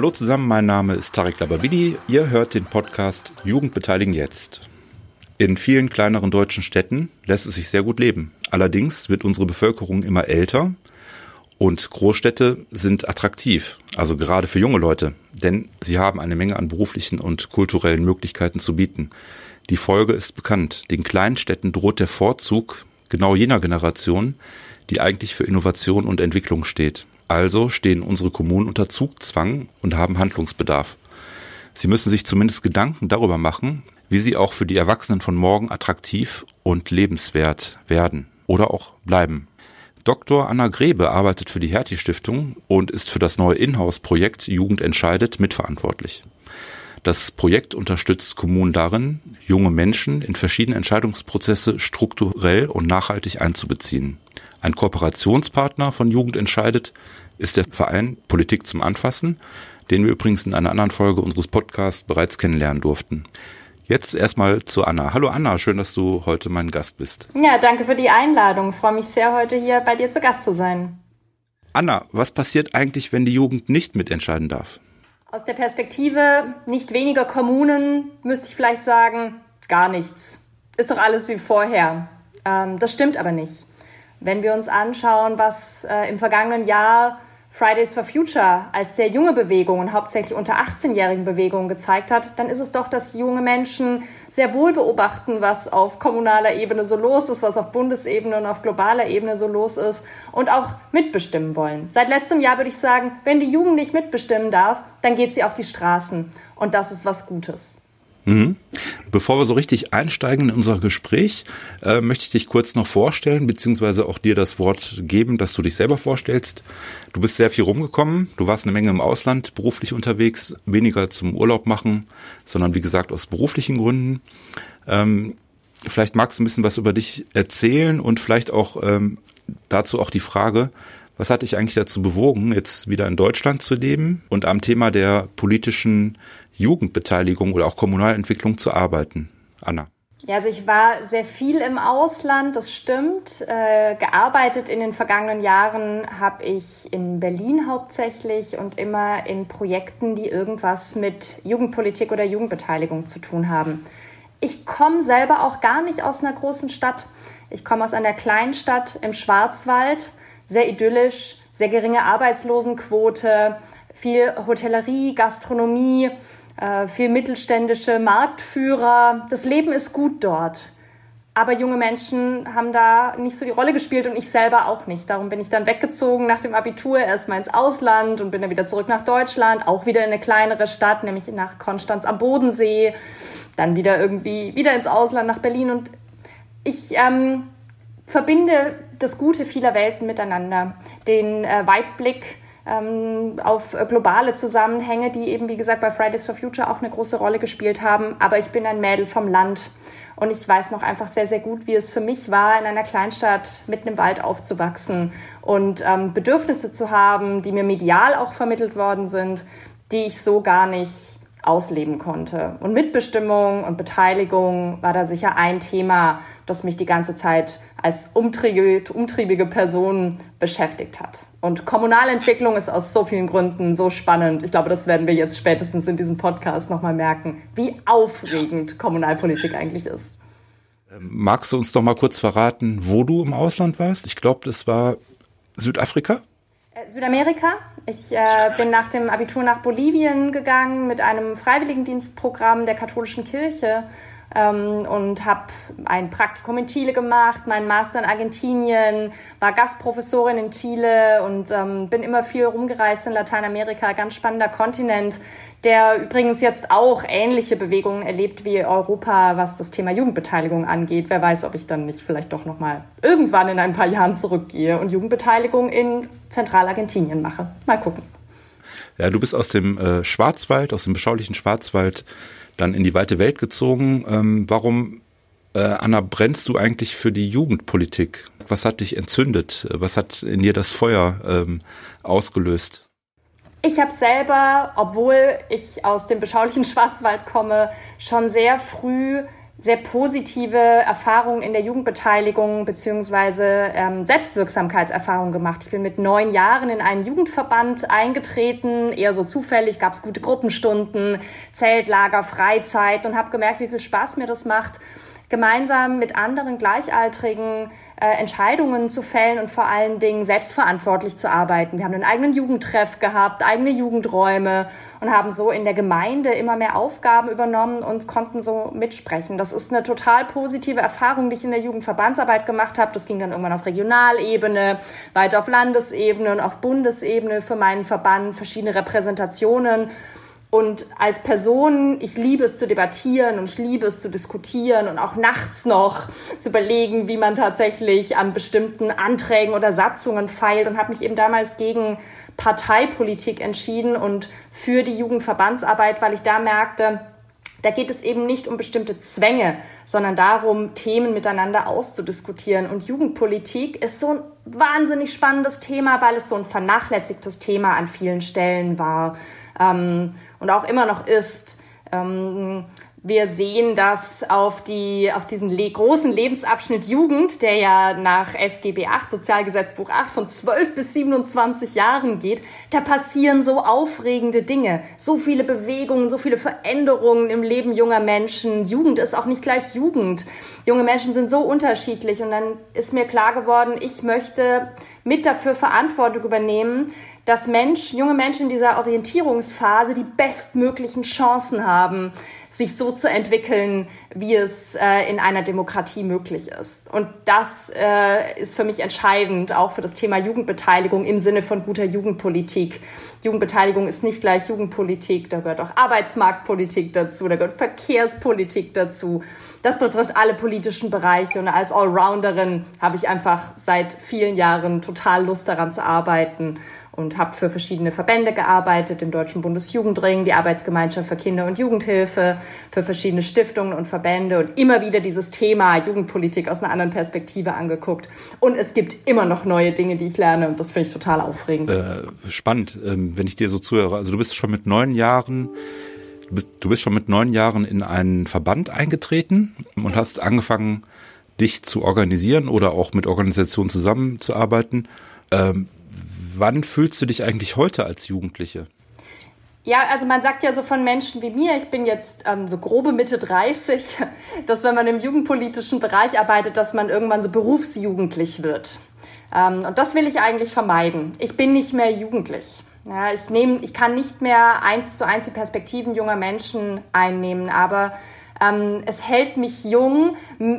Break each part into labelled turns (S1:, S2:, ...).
S1: Hallo zusammen, mein Name ist Tarek Lababidi. Ihr hört den Podcast Jugend beteiligen jetzt. In vielen kleineren deutschen Städten lässt es sich sehr gut leben. Allerdings wird unsere Bevölkerung immer älter und Großstädte sind attraktiv, also gerade für junge Leute, denn sie haben eine Menge an beruflichen und kulturellen Möglichkeiten zu bieten. Die Folge ist bekannt. Den kleinen Städten droht der Vorzug genau jener Generation, die eigentlich für Innovation und Entwicklung steht. Also stehen unsere Kommunen unter Zugzwang und haben Handlungsbedarf. Sie müssen sich zumindest Gedanken darüber machen, wie sie auch für die Erwachsenen von morgen attraktiv und lebenswert werden oder auch bleiben. Dr. Anna Grebe arbeitet für die Hertie Stiftung und ist für das neue Inhouse-Projekt Jugend entscheidet mitverantwortlich. Das Projekt unterstützt Kommunen darin, junge Menschen in verschiedene Entscheidungsprozesse strukturell und nachhaltig einzubeziehen. Ein Kooperationspartner von Jugend entscheidet ist der Verein Politik zum Anfassen, den wir übrigens in einer anderen Folge unseres Podcasts bereits kennenlernen durften. Jetzt erstmal zu Anna. Hallo Anna, schön, dass du heute mein Gast bist.
S2: Ja, danke für die Einladung. Ich freue mich sehr, heute hier bei dir zu Gast zu sein.
S1: Anna, was passiert eigentlich, wenn die Jugend nicht mitentscheiden darf?
S2: Aus der Perspektive nicht weniger Kommunen müsste ich vielleicht sagen, gar nichts. Ist doch alles wie vorher. Ähm, das stimmt aber nicht. Wenn wir uns anschauen, was äh, im vergangenen Jahr Fridays for Future als sehr junge Bewegung und hauptsächlich unter 18-jährigen Bewegungen gezeigt hat, dann ist es doch, dass junge Menschen sehr wohl beobachten, was auf kommunaler Ebene so los ist, was auf Bundesebene und auf globaler Ebene so los ist und auch mitbestimmen wollen. Seit letztem Jahr würde ich sagen, wenn die Jugend nicht mitbestimmen darf, dann geht sie auf die Straßen und das ist was Gutes.
S1: Mhm. Bevor wir so richtig einsteigen in unser Gespräch, äh, möchte ich dich kurz noch vorstellen, beziehungsweise auch dir das Wort geben, dass du dich selber vorstellst. Du bist sehr viel rumgekommen, du warst eine Menge im Ausland beruflich unterwegs, weniger zum Urlaub machen, sondern wie gesagt aus beruflichen Gründen. Ähm, vielleicht magst du ein bisschen was über dich erzählen und vielleicht auch ähm, dazu auch die Frage, was hat dich eigentlich dazu bewogen, jetzt wieder in Deutschland zu leben und am Thema der politischen Jugendbeteiligung oder auch Kommunalentwicklung zu arbeiten? Anna.
S2: Ja, also ich war sehr viel im Ausland, das stimmt. Äh, gearbeitet in den vergangenen Jahren habe ich in Berlin hauptsächlich und immer in Projekten, die irgendwas mit Jugendpolitik oder Jugendbeteiligung zu tun haben. Ich komme selber auch gar nicht aus einer großen Stadt. Ich komme aus einer kleinen Stadt im Schwarzwald sehr idyllisch, sehr geringe Arbeitslosenquote, viel Hotellerie, Gastronomie, äh, viel mittelständische Marktführer. Das Leben ist gut dort. Aber junge Menschen haben da nicht so die Rolle gespielt und ich selber auch nicht. Darum bin ich dann weggezogen nach dem Abitur erstmal ins Ausland und bin dann wieder zurück nach Deutschland, auch wieder in eine kleinere Stadt, nämlich nach Konstanz am Bodensee, dann wieder irgendwie wieder ins Ausland nach Berlin und ich ähm, verbinde das Gute vieler Welten miteinander, den äh, Weitblick ähm, auf globale Zusammenhänge, die eben, wie gesagt, bei Fridays for Future auch eine große Rolle gespielt haben. Aber ich bin ein Mädel vom Land und ich weiß noch einfach sehr, sehr gut, wie es für mich war, in einer Kleinstadt mitten im Wald aufzuwachsen und ähm, Bedürfnisse zu haben, die mir medial auch vermittelt worden sind, die ich so gar nicht ausleben konnte. Und Mitbestimmung und Beteiligung war da sicher ein Thema, das mich die ganze Zeit als umtriebige, Person beschäftigt hat. Und Kommunalentwicklung ist aus so vielen Gründen so spannend. Ich glaube, das werden wir jetzt spätestens in diesem Podcast nochmal merken, wie aufregend Kommunalpolitik eigentlich ist.
S1: Ähm, magst du uns doch mal kurz verraten, wo du im Ausland warst? Ich glaube, das war Südafrika?
S2: Äh, Südamerika. Ich äh, bin nach dem Abitur nach Bolivien gegangen mit einem Freiwilligendienstprogramm der katholischen Kirche ähm, und habe ein Praktikum in Chile gemacht, meinen Master in Argentinien, war Gastprofessorin in Chile und ähm, bin immer viel rumgereist in Lateinamerika, ganz spannender Kontinent, der übrigens jetzt auch ähnliche Bewegungen erlebt wie Europa, was das Thema Jugendbeteiligung angeht. Wer weiß, ob ich dann nicht vielleicht doch noch mal irgendwann in ein paar Jahren zurückgehe und Jugendbeteiligung in Zentralargentinien mache. Mal gucken.
S1: Ja, du bist aus dem äh, Schwarzwald, aus dem beschaulichen Schwarzwald dann in die weite Welt gezogen. Ähm, warum, äh, Anna, brennst du eigentlich für die Jugendpolitik? Was hat dich entzündet? Was hat in dir das Feuer ähm, ausgelöst?
S2: Ich habe selber, obwohl ich aus dem beschaulichen Schwarzwald komme, schon sehr früh sehr positive Erfahrungen in der Jugendbeteiligung beziehungsweise ähm, Selbstwirksamkeitserfahrungen gemacht. Ich bin mit neun Jahren in einen Jugendverband eingetreten, eher so zufällig, gab es gute Gruppenstunden, Zeltlager, Freizeit und habe gemerkt, wie viel Spaß mir das macht, gemeinsam mit anderen Gleichaltrigen äh, Entscheidungen zu fällen und vor allen Dingen selbstverantwortlich zu arbeiten. Wir haben einen eigenen Jugendtreff gehabt, eigene Jugendräume und haben so in der Gemeinde immer mehr Aufgaben übernommen und konnten so mitsprechen. Das ist eine total positive Erfahrung, die ich in der Jugendverbandsarbeit gemacht habe. Das ging dann irgendwann auf Regionalebene, weiter auf Landesebene und auf Bundesebene für meinen Verband, verschiedene Repräsentationen. Und als Person, ich liebe es zu debattieren und ich liebe es zu diskutieren und auch nachts noch zu überlegen, wie man tatsächlich an bestimmten Anträgen oder Satzungen feilt und habe mich eben damals gegen Parteipolitik entschieden und für die Jugendverbandsarbeit, weil ich da merkte, da geht es eben nicht um bestimmte Zwänge, sondern darum, Themen miteinander auszudiskutieren. Und Jugendpolitik ist so ein wahnsinnig spannendes Thema, weil es so ein vernachlässigtes Thema an vielen Stellen war. Ähm, und auch immer noch ist. Ähm, wir sehen das auf, die, auf diesen le großen Lebensabschnitt Jugend, der ja nach SGB 8, Sozialgesetzbuch 8, von 12 bis 27 Jahren geht. Da passieren so aufregende Dinge, so viele Bewegungen, so viele Veränderungen im Leben junger Menschen. Jugend ist auch nicht gleich Jugend. Junge Menschen sind so unterschiedlich und dann ist mir klar geworden, ich möchte mit dafür Verantwortung übernehmen, dass Mensch, junge Menschen in dieser Orientierungsphase die bestmöglichen Chancen haben, sich so zu entwickeln, wie es äh, in einer Demokratie möglich ist. Und das äh, ist für mich entscheidend, auch für das Thema Jugendbeteiligung im Sinne von guter Jugendpolitik. Jugendbeteiligung ist nicht gleich Jugendpolitik, da gehört auch Arbeitsmarktpolitik dazu, da gehört Verkehrspolitik dazu. Das betrifft alle politischen Bereiche und als Allrounderin habe ich einfach seit vielen Jahren total Lust daran zu arbeiten und habe für verschiedene Verbände gearbeitet, im Deutschen Bundesjugendring, die Arbeitsgemeinschaft für Kinder- und Jugendhilfe, für verschiedene Stiftungen und Verbände und immer wieder dieses Thema Jugendpolitik aus einer anderen Perspektive angeguckt. Und es gibt immer noch neue Dinge, die ich lerne und das finde ich total aufregend.
S1: Äh, spannend, ähm, wenn ich dir so zuhöre. Also du bist schon mit neun Jahren du bist, schon mit neun Jahren in einen Verband eingetreten und hast angefangen, dich zu organisieren oder auch mit Organisationen zusammenzuarbeiten. Ähm, wann fühlst du dich eigentlich heute als Jugendliche?
S2: Ja, also man sagt ja so von Menschen wie mir, ich bin jetzt ähm, so grobe Mitte 30, dass wenn man im jugendpolitischen Bereich arbeitet, dass man irgendwann so berufsjugendlich wird. Ähm, und das will ich eigentlich vermeiden. Ich bin nicht mehr jugendlich. Ja, ich nehme, ich kann nicht mehr eins zu eins die Perspektiven junger Menschen einnehmen, aber ähm, es hält mich jung,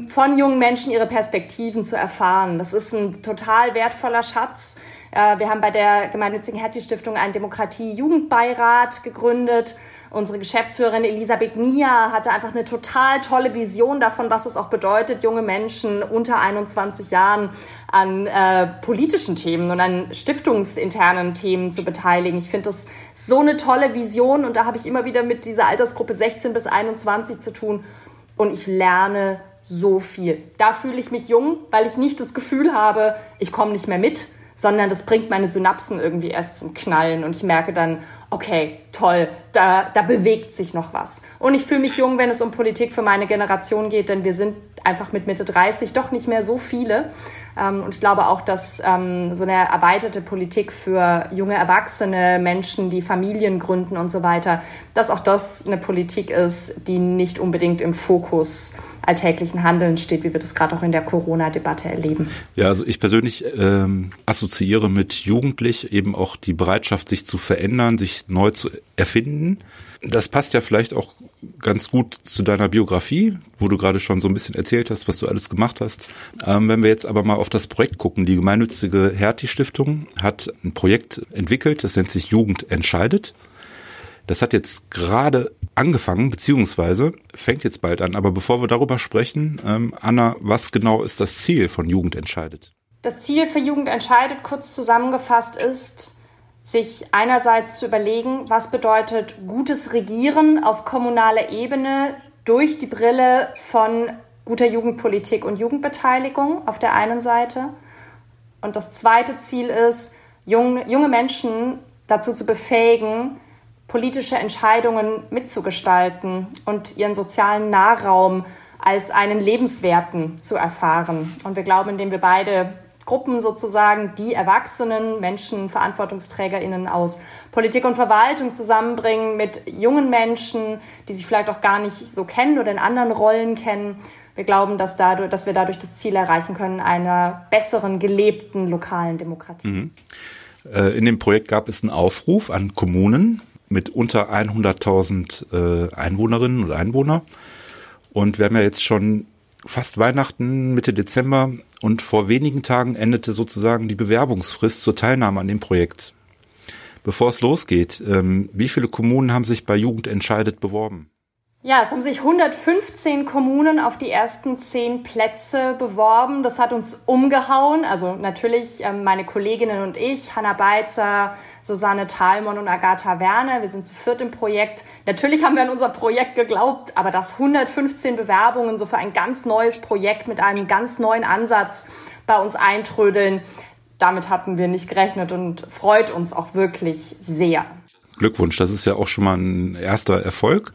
S2: von jungen Menschen ihre Perspektiven zu erfahren. Das ist ein total wertvoller Schatz. Äh, wir haben bei der gemeinnützigen Hertie-Stiftung einen Demokratie-Jugendbeirat gegründet. Unsere Geschäftsführerin Elisabeth Nia hatte einfach eine total tolle Vision davon, was es auch bedeutet, junge Menschen unter 21 Jahren an äh, politischen Themen und an stiftungsinternen Themen zu beteiligen. Ich finde das so eine tolle Vision und da habe ich immer wieder mit dieser Altersgruppe 16 bis 21 zu tun und ich lerne so viel. Da fühle ich mich jung, weil ich nicht das Gefühl habe, ich komme nicht mehr mit, sondern das bringt meine Synapsen irgendwie erst zum Knallen und ich merke dann, okay, toll, da, da bewegt sich noch was. Und ich fühle mich jung, wenn es um Politik für meine Generation geht, denn wir sind einfach mit Mitte 30 doch nicht mehr so viele. Ähm, und ich glaube auch, dass ähm, so eine erweiterte Politik für junge Erwachsene, Menschen, die Familien gründen und so weiter, dass auch das eine Politik ist, die nicht unbedingt im Fokus alltäglichen Handeln steht, wie wir das gerade auch in der Corona-Debatte erleben.
S1: Ja, also ich persönlich ähm, assoziiere mit jugendlich eben auch die Bereitschaft, sich zu verändern, sich neu zu erfinden. Das passt ja vielleicht auch ganz gut zu deiner Biografie, wo du gerade schon so ein bisschen erzählt hast, was du alles gemacht hast. Ähm, wenn wir jetzt aber mal auf das Projekt gucken, die gemeinnützige Hertie-Stiftung hat ein Projekt entwickelt, das nennt sich Jugend entscheidet. Das hat jetzt gerade angefangen, beziehungsweise fängt jetzt bald an. Aber bevor wir darüber sprechen, ähm, Anna, was genau ist das Ziel von Jugend entscheidet?
S2: Das Ziel für Jugend entscheidet, kurz zusammengefasst, ist, sich einerseits zu überlegen, was bedeutet gutes Regieren auf kommunaler Ebene durch die Brille von guter Jugendpolitik und Jugendbeteiligung auf der einen Seite. Und das zweite Ziel ist, junge, junge Menschen dazu zu befähigen, politische Entscheidungen mitzugestalten und ihren sozialen Nahraum als einen lebenswerten zu erfahren. Und wir glauben, indem wir beide Gruppen sozusagen, die Erwachsenen, Menschen, VerantwortungsträgerInnen aus Politik und Verwaltung zusammenbringen mit jungen Menschen, die sich vielleicht auch gar nicht so kennen oder in anderen Rollen kennen. Wir glauben, dass, dadurch, dass wir dadurch das Ziel erreichen können einer besseren, gelebten lokalen Demokratie. Mhm.
S1: Äh, in dem Projekt gab es einen Aufruf an Kommunen mit unter 100.000 äh, Einwohnerinnen und Einwohner. Und wir haben ja jetzt schon fast Weihnachten, Mitte Dezember und vor wenigen Tagen endete sozusagen die Bewerbungsfrist zur Teilnahme an dem Projekt. Bevor es losgeht, ähm, wie viele Kommunen haben sich bei Jugend entscheidet beworben?
S2: Ja, es haben sich 115 Kommunen auf die ersten zehn Plätze beworben. Das hat uns umgehauen. Also natürlich ähm, meine Kolleginnen und ich, Hanna Beitzer, Susanne Thalmann und Agatha Werner. Wir sind zu viert im Projekt. Natürlich haben wir an unser Projekt geglaubt, aber dass 115 Bewerbungen so für ein ganz neues Projekt mit einem ganz neuen Ansatz bei uns eintrödeln, damit hatten wir nicht gerechnet und freut uns auch wirklich sehr.
S1: Glückwunsch, das ist ja auch schon mal ein erster Erfolg.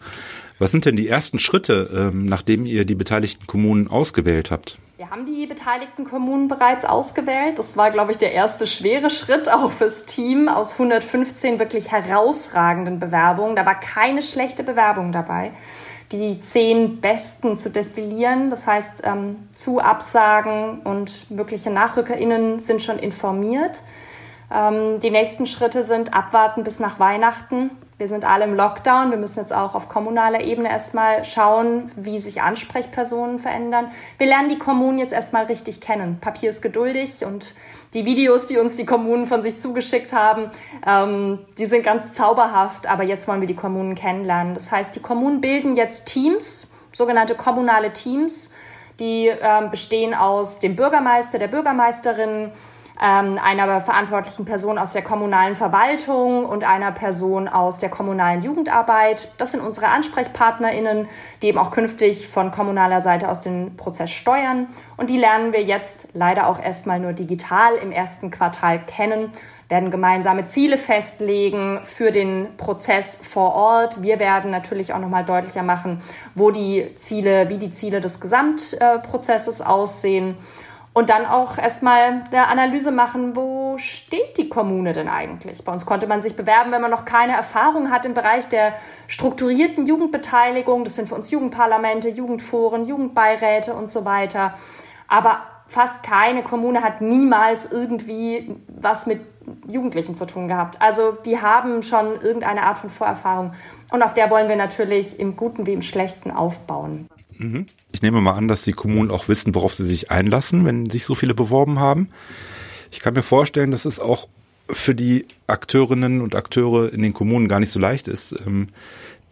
S1: Was sind denn die ersten Schritte, ähm, nachdem ihr die beteiligten Kommunen ausgewählt habt?
S2: Wir haben die beteiligten Kommunen bereits ausgewählt. Das war, glaube ich, der erste schwere Schritt auch fürs Team aus 115 wirklich herausragenden Bewerbungen. Da war keine schlechte Bewerbung dabei. Die zehn besten zu destillieren, das heißt ähm, zu Absagen und mögliche NachrückerInnen sind schon informiert. Ähm, die nächsten Schritte sind abwarten bis nach Weihnachten wir sind alle im Lockdown. Wir müssen jetzt auch auf kommunaler Ebene erstmal schauen, wie sich Ansprechpersonen verändern. Wir lernen die Kommunen jetzt erstmal richtig kennen. Papier ist geduldig und die Videos, die uns die Kommunen von sich zugeschickt haben, ähm, die sind ganz zauberhaft. Aber jetzt wollen wir die Kommunen kennenlernen. Das heißt, die Kommunen bilden jetzt Teams, sogenannte kommunale Teams, die ähm, bestehen aus dem Bürgermeister, der Bürgermeisterin, ähm, einer verantwortlichen Person aus der kommunalen Verwaltung und einer Person aus der kommunalen Jugendarbeit. Das sind unsere AnsprechpartnerInnen, die eben auch künftig von kommunaler Seite aus den Prozess steuern. Und die lernen wir jetzt leider auch erstmal nur digital im ersten Quartal kennen werden gemeinsame Ziele festlegen für den Prozess vor Ort. Wir werden natürlich auch nochmal deutlicher machen, wo die Ziele, wie die Ziele des Gesamtprozesses aussehen und dann auch erstmal der Analyse machen, wo steht die Kommune denn eigentlich? Bei uns konnte man sich bewerben, wenn man noch keine Erfahrung hat im Bereich der strukturierten Jugendbeteiligung. Das sind für uns Jugendparlamente, Jugendforen, Jugendbeiräte und so weiter. Aber fast keine Kommune hat niemals irgendwie was mit Jugendlichen zu tun gehabt. Also die haben schon irgendeine Art von Vorerfahrung. Und auf der wollen wir natürlich im Guten wie im Schlechten aufbauen.
S1: Mhm. Ich nehme mal an, dass die Kommunen auch wissen, worauf sie sich einlassen, wenn sich so viele beworben haben. Ich kann mir vorstellen, dass es auch für die Akteurinnen und Akteure in den Kommunen gar nicht so leicht ist. Ähm,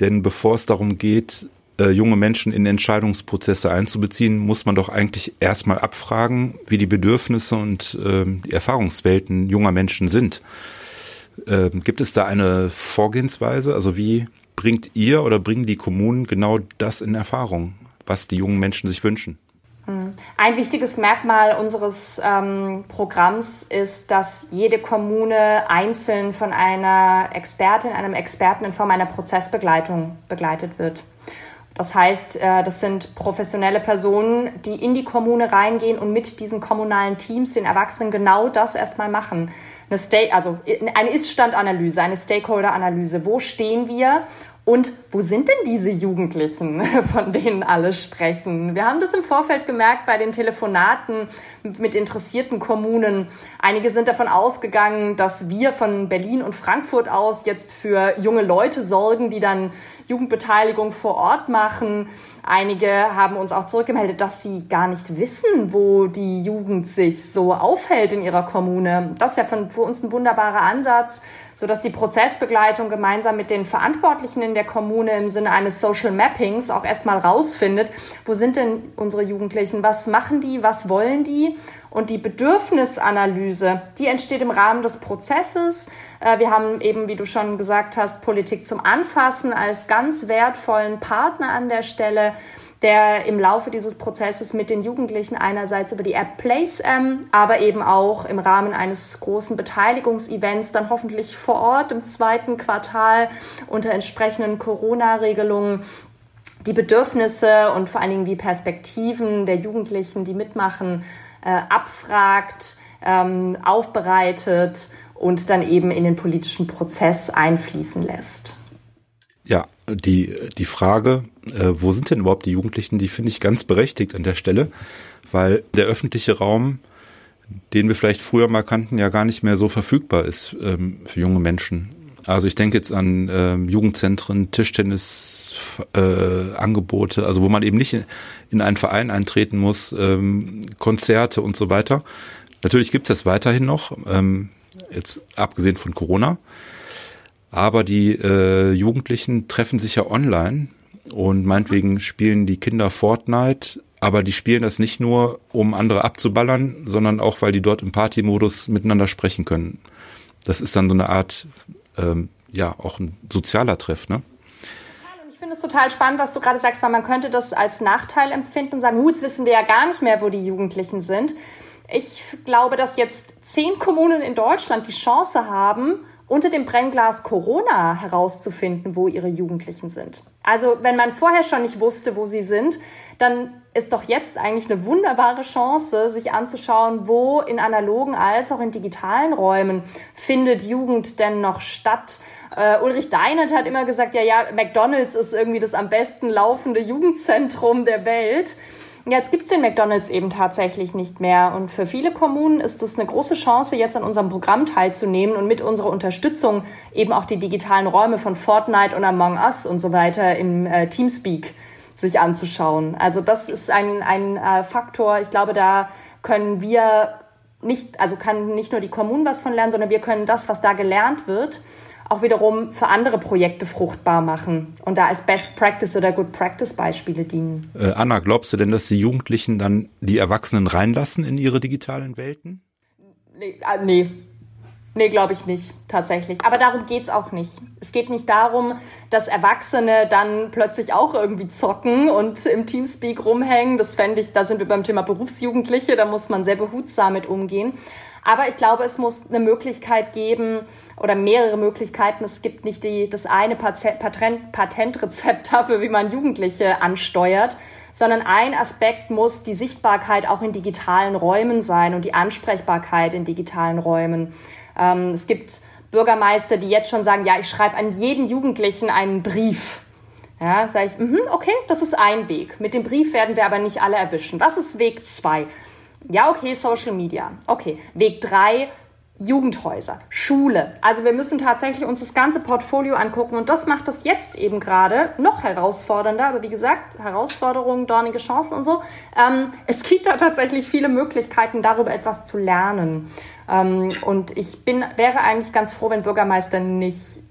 S1: denn bevor es darum geht, äh, junge Menschen in Entscheidungsprozesse einzubeziehen, muss man doch eigentlich erstmal abfragen, wie die Bedürfnisse und äh, die Erfahrungswelten junger Menschen sind. Äh, gibt es da eine Vorgehensweise? Also wie bringt ihr oder bringen die Kommunen genau das in Erfahrung? Was die jungen Menschen sich wünschen.
S2: Hm. Ein wichtiges Merkmal unseres ähm, Programms ist, dass jede Kommune einzeln von einer Expertin, einem Experten in Form einer Prozessbegleitung begleitet wird. Das heißt, äh, das sind professionelle Personen, die in die Kommune reingehen und mit diesen kommunalen Teams, den Erwachsenen, genau das erstmal machen. Eine, Sta also eine Ist-Stand-Analyse, eine Stakeholder-Analyse. Wo stehen wir und wo sind denn diese Jugendlichen, von denen alle sprechen? Wir haben das im Vorfeld gemerkt bei den Telefonaten mit interessierten Kommunen. Einige sind davon ausgegangen, dass wir von Berlin und Frankfurt aus jetzt für junge Leute sorgen, die dann Jugendbeteiligung vor Ort machen. Einige haben uns auch zurückgemeldet, dass sie gar nicht wissen, wo die Jugend sich so aufhält in ihrer Kommune. Das ist ja für uns ein wunderbarer Ansatz, so dass die Prozessbegleitung gemeinsam mit den Verantwortlichen in der Kommune im Sinne eines Social Mappings auch erstmal rausfindet, wo sind denn unsere Jugendlichen, was machen die, was wollen die und die Bedürfnisanalyse, die entsteht im Rahmen des Prozesses. Äh, wir haben eben, wie du schon gesagt hast, Politik zum Anfassen als ganz wertvollen Partner an der Stelle der im Laufe dieses Prozesses mit den Jugendlichen einerseits über die App PlaceM, aber eben auch im Rahmen eines großen Beteiligungsevents dann hoffentlich vor Ort im zweiten Quartal unter entsprechenden Corona-Regelungen die Bedürfnisse und vor allen Dingen die Perspektiven der Jugendlichen, die mitmachen, äh, abfragt, ähm, aufbereitet und dann eben in den politischen Prozess einfließen lässt.
S1: Ja, die, die Frage, äh, wo sind denn überhaupt die Jugendlichen, die finde ich ganz berechtigt an der Stelle, weil der öffentliche Raum, den wir vielleicht früher mal kannten, ja gar nicht mehr so verfügbar ist ähm, für junge Menschen. Also ich denke jetzt an ähm, Jugendzentren, Tischtennisangebote, äh, also wo man eben nicht in einen Verein eintreten muss, ähm, Konzerte und so weiter. Natürlich gibt es das weiterhin noch, ähm, jetzt abgesehen von Corona. Aber die äh, Jugendlichen treffen sich ja online und meinetwegen spielen die Kinder Fortnite, aber die spielen das nicht nur, um andere abzuballern, sondern auch, weil die dort im Partymodus miteinander sprechen können. Das ist dann so eine Art, ähm, ja, auch ein sozialer Treff, ne?
S2: Ich finde es total spannend, was du gerade sagst, weil man könnte das als Nachteil empfinden und sagen, jetzt wissen wir ja gar nicht mehr, wo die Jugendlichen sind. Ich glaube, dass jetzt zehn Kommunen in Deutschland die Chance haben, unter dem Brennglas Corona herauszufinden, wo ihre Jugendlichen sind. Also wenn man vorher schon nicht wusste, wo sie sind, dann ist doch jetzt eigentlich eine wunderbare Chance, sich anzuschauen, wo in analogen als auch in digitalen Räumen findet Jugend denn noch statt. Uh, Ulrich Deinert hat immer gesagt, ja, ja, McDonald's ist irgendwie das am besten laufende Jugendzentrum der Welt. Jetzt gibt's den McDonald's eben tatsächlich nicht mehr. Und für viele Kommunen ist es eine große Chance, jetzt an unserem Programm teilzunehmen und mit unserer Unterstützung eben auch die digitalen Räume von Fortnite und Among Us und so weiter im äh, Teamspeak sich anzuschauen. Also das ist ein, ein äh, Faktor. Ich glaube, da können wir nicht, also kann nicht nur die Kommunen was von lernen, sondern wir können das, was da gelernt wird, auch wiederum für andere Projekte fruchtbar machen und da als Best Practice oder Good Practice Beispiele dienen.
S1: Äh, Anna, glaubst du denn, dass die Jugendlichen dann die Erwachsenen reinlassen in ihre digitalen Welten?
S2: Nee, äh, nee. Nee, glaube ich nicht, tatsächlich. Aber darum geht's auch nicht. Es geht nicht darum, dass Erwachsene dann plötzlich auch irgendwie zocken und im Teamspeak rumhängen. Das fände ich, da sind wir beim Thema Berufsjugendliche, da muss man sehr behutsam mit umgehen. Aber ich glaube, es muss eine Möglichkeit geben, oder mehrere Möglichkeiten. Es gibt nicht die, das eine Patent, Patentrezept dafür, wie man Jugendliche ansteuert, sondern ein Aspekt muss die Sichtbarkeit auch in digitalen Räumen sein und die Ansprechbarkeit in digitalen Räumen. Ähm, es gibt Bürgermeister, die jetzt schon sagen, ja, ich schreibe an jeden Jugendlichen einen Brief. Ja, sage ich, mh, okay, das ist ein Weg. Mit dem Brief werden wir aber nicht alle erwischen. Was ist Weg zwei? Ja, okay, Social Media. Okay, Weg drei Jugendhäuser, Schule. Also wir müssen tatsächlich uns das ganze Portfolio angucken und das macht das jetzt eben gerade noch herausfordernder. Aber wie gesagt, Herausforderungen, dornige Chancen und so. Ähm, es gibt da tatsächlich viele Möglichkeiten, darüber etwas zu lernen. Ähm, und ich bin, wäre eigentlich ganz froh, wenn Bürgermeister nicht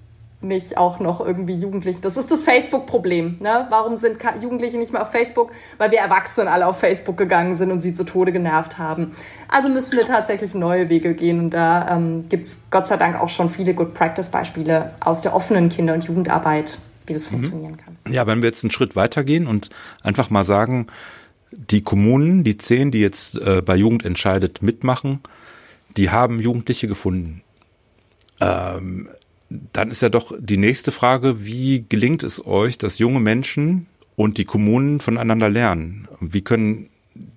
S2: nicht auch noch irgendwie Jugendliche. Das ist das Facebook-Problem. Ne? Warum sind Jugendliche nicht mehr auf Facebook? Weil wir Erwachsenen alle auf Facebook gegangen sind und sie zu Tode genervt haben. Also müssen wir tatsächlich neue Wege gehen. Und da ähm, gibt es Gott sei Dank auch schon viele Good Practice-Beispiele aus der offenen Kinder- und Jugendarbeit, wie das mhm. funktionieren kann.
S1: Ja, wenn wir jetzt einen Schritt weitergehen und einfach mal sagen, die Kommunen, die zehn, die jetzt äh, bei Jugend entscheidet mitmachen, die haben Jugendliche gefunden. Ähm, dann ist ja doch die nächste Frage, wie gelingt es euch, dass junge Menschen und die Kommunen voneinander lernen? Wie können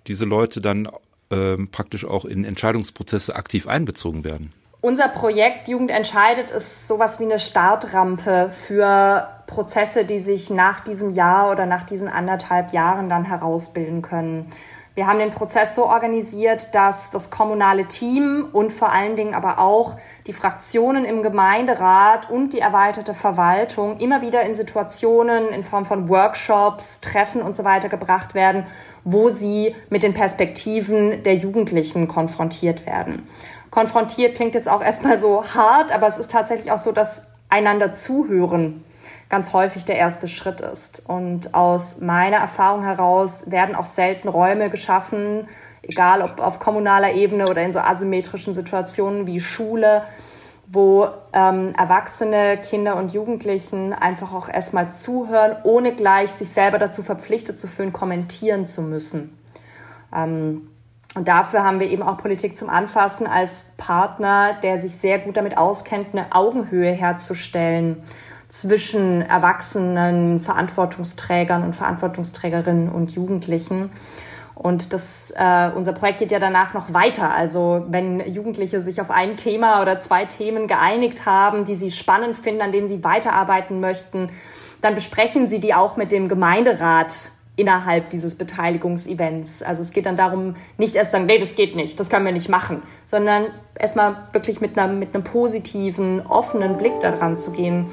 S1: diese Leute dann ähm, praktisch auch in Entscheidungsprozesse aktiv einbezogen werden?
S2: Unser Projekt Jugend entscheidet ist sowas wie eine Startrampe für Prozesse, die sich nach diesem Jahr oder nach diesen anderthalb Jahren dann herausbilden können. Wir haben den Prozess so organisiert, dass das kommunale Team und vor allen Dingen aber auch die Fraktionen im Gemeinderat und die erweiterte Verwaltung immer wieder in Situationen in Form von Workshops, Treffen und so weiter gebracht werden, wo sie mit den Perspektiven der Jugendlichen konfrontiert werden. Konfrontiert klingt jetzt auch erstmal so hart, aber es ist tatsächlich auch so, dass einander zuhören ganz häufig der erste Schritt ist. Und aus meiner Erfahrung heraus werden auch selten Räume geschaffen, egal ob auf kommunaler Ebene oder in so asymmetrischen Situationen wie Schule, wo ähm, Erwachsene, Kinder und Jugendlichen einfach auch erstmal zuhören, ohne gleich sich selber dazu verpflichtet zu fühlen, kommentieren zu müssen. Ähm, und dafür haben wir eben auch Politik zum Anfassen als Partner, der sich sehr gut damit auskennt, eine Augenhöhe herzustellen zwischen Erwachsenen, Verantwortungsträgern und Verantwortungsträgerinnen und Jugendlichen. Und das, äh, unser Projekt geht ja danach noch weiter. Also wenn Jugendliche sich auf ein Thema oder zwei Themen geeinigt haben, die sie spannend finden, an denen sie weiterarbeiten möchten, dann besprechen sie die auch mit dem Gemeinderat innerhalb dieses Beteiligungsevents. Also es geht dann darum, nicht erst sagen, nee, das geht nicht, das können wir nicht machen, sondern erstmal wirklich mit, einer, mit einem positiven, offenen Blick daran zu gehen.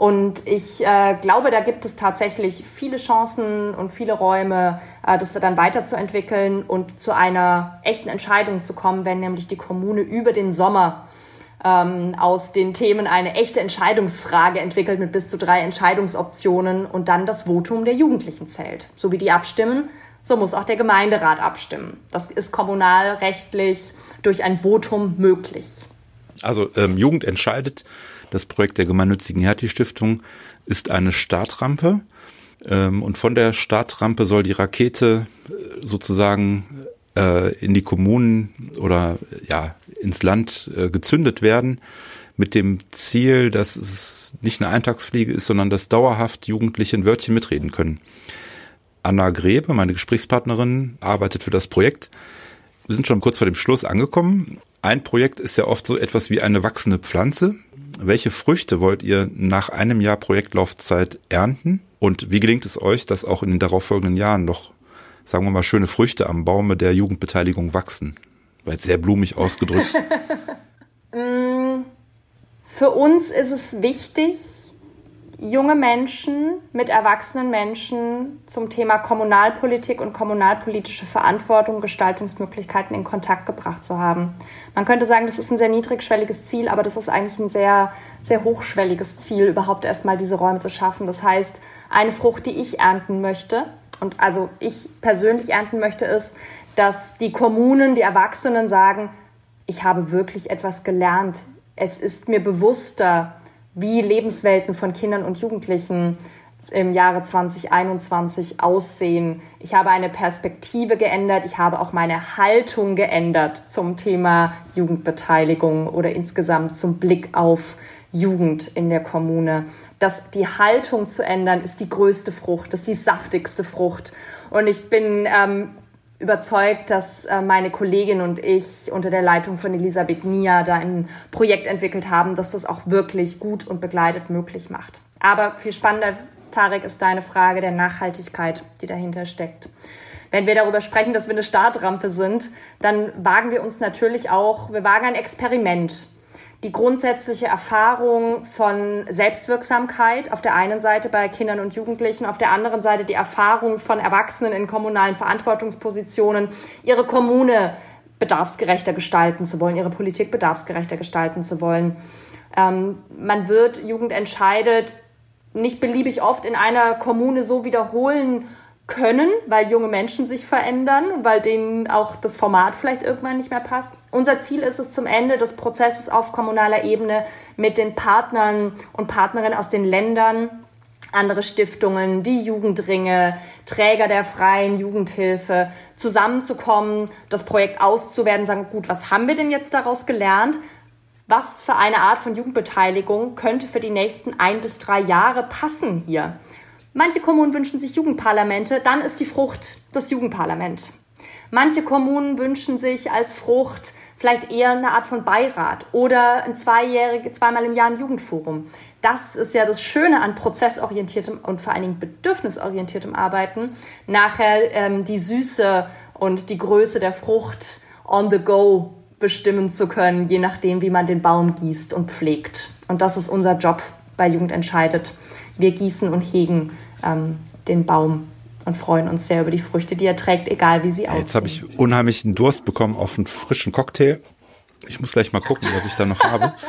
S2: Und ich äh, glaube, da gibt es tatsächlich viele Chancen und viele Räume, äh, das dann weiterzuentwickeln und zu einer echten Entscheidung zu kommen, wenn nämlich die Kommune über den Sommer ähm, aus den Themen eine echte Entscheidungsfrage entwickelt mit bis zu drei Entscheidungsoptionen und dann das Votum der Jugendlichen zählt. So wie die abstimmen, so muss auch der Gemeinderat abstimmen. Das ist kommunalrechtlich durch ein Votum möglich.
S1: Also ähm, Jugend entscheidet. Das Projekt der gemeinnützigen Hertie-Stiftung ist eine Startrampe. Ähm, und von der Startrampe soll die Rakete äh, sozusagen äh, in die Kommunen oder ja ins Land äh, gezündet werden mit dem Ziel, dass es nicht eine Eintagsfliege ist, sondern dass dauerhaft Jugendliche ein Wörtchen mitreden können. Anna Grebe, meine Gesprächspartnerin, arbeitet für das Projekt. Wir sind schon kurz vor dem Schluss angekommen. Ein Projekt ist ja oft so etwas wie eine wachsende Pflanze. Welche Früchte wollt ihr nach einem Jahr Projektlaufzeit ernten? Und wie gelingt es euch, dass auch in den darauffolgenden Jahren noch sagen wir mal, schöne Früchte am Baume der Jugendbeteiligung wachsen? War jetzt sehr blumig ausgedrückt.
S2: Mm, für uns ist es wichtig, junge Menschen mit erwachsenen Menschen zum Thema Kommunalpolitik und kommunalpolitische Verantwortung, Gestaltungsmöglichkeiten in Kontakt gebracht zu haben. Man könnte sagen, das ist ein sehr niedrigschwelliges Ziel, aber das ist eigentlich ein sehr, sehr hochschwelliges Ziel, überhaupt erstmal diese Räume zu schaffen. Das heißt, eine Frucht, die ich ernten möchte, und also ich persönlich ernten möchte, ist, dass die Kommunen, die Erwachsenen sagen, ich habe wirklich etwas gelernt. Es ist mir bewusster, wie Lebenswelten von Kindern und Jugendlichen im Jahre 2021 aussehen. Ich habe eine Perspektive geändert. Ich habe auch meine Haltung geändert zum Thema Jugendbeteiligung oder insgesamt zum Blick auf Jugend in der Kommune dass die Haltung zu ändern ist die größte Frucht, ist die saftigste Frucht. Und ich bin ähm, überzeugt, dass äh, meine Kollegin und ich unter der Leitung von Elisabeth Nia da ein Projekt entwickelt haben, das das auch wirklich gut und begleitet möglich macht. Aber viel spannender, Tarek, ist deine Frage der Nachhaltigkeit, die dahinter steckt. Wenn wir darüber sprechen, dass wir eine Startrampe sind, dann wagen wir uns natürlich auch, wir wagen ein Experiment die grundsätzliche Erfahrung von Selbstwirksamkeit auf der einen Seite bei Kindern und Jugendlichen, auf der anderen Seite die Erfahrung von Erwachsenen in kommunalen Verantwortungspositionen, ihre Kommune bedarfsgerechter gestalten zu wollen, ihre Politik bedarfsgerechter gestalten zu wollen. Ähm, man wird Jugend entscheidet nicht beliebig oft in einer Kommune so wiederholen können, weil junge Menschen sich verändern, weil denen auch das Format vielleicht irgendwann nicht mehr passt. Unser Ziel ist es zum Ende des Prozesses auf kommunaler Ebene mit den Partnern und Partnerinnen aus den Ländern, andere Stiftungen, die Jugendringe, Träger der freien Jugendhilfe zusammenzukommen, das Projekt auszuwerten, sagen, gut, was haben wir denn jetzt daraus gelernt? Was für eine Art von Jugendbeteiligung könnte für die nächsten ein bis drei Jahre passen hier? Manche Kommunen wünschen sich Jugendparlamente, dann ist die Frucht das Jugendparlament. Manche Kommunen wünschen sich als Frucht vielleicht eher eine Art von Beirat oder ein zweijährige, zweimal im Jahr ein Jugendforum. Das ist ja das Schöne an prozessorientiertem und vor allen Dingen bedürfnisorientiertem Arbeiten. Nachher ähm, die Süße und die Größe der Frucht on the go bestimmen zu können, je nachdem, wie man den Baum gießt und pflegt. Und das ist unser Job bei Jugend entscheidet wir gießen und hegen ähm, den Baum und freuen uns sehr über die Früchte, die er trägt, egal wie sie aussehen.
S1: Jetzt habe ich unheimlichen Durst bekommen auf einen frischen Cocktail. Ich muss gleich mal gucken, was ich da noch habe.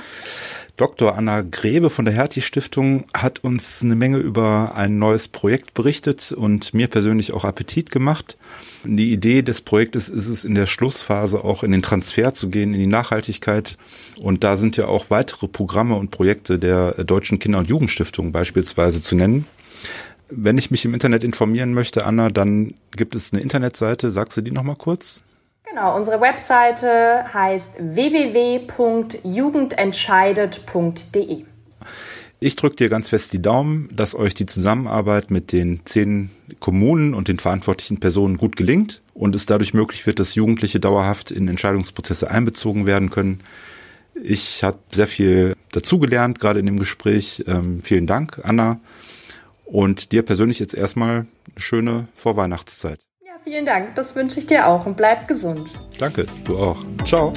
S1: Dr. Anna Grebe von der Hertie Stiftung hat uns eine Menge über ein neues Projekt berichtet und mir persönlich auch Appetit gemacht. Die Idee des Projektes ist es in der Schlussphase auch in den Transfer zu gehen, in die Nachhaltigkeit. Und da sind ja auch weitere Programme und Projekte der Deutschen Kinder- und Jugendstiftung beispielsweise zu nennen. Wenn ich mich im Internet informieren möchte, Anna, dann gibt es eine Internetseite. Sagst du die nochmal kurz?
S2: Genau, unsere Webseite heißt www.jugendentscheidet.de.
S1: Ich drücke dir ganz fest die Daumen, dass euch die Zusammenarbeit mit den zehn Kommunen und den verantwortlichen Personen gut gelingt und es dadurch möglich wird, dass Jugendliche dauerhaft in Entscheidungsprozesse einbezogen werden können. Ich habe sehr viel dazugelernt, gerade in dem Gespräch. Ähm, vielen Dank, Anna. Und dir persönlich jetzt erstmal eine schöne Vorweihnachtszeit.
S2: Vielen Dank. Das wünsche ich dir auch und bleib gesund.
S1: Danke, du auch. Ciao.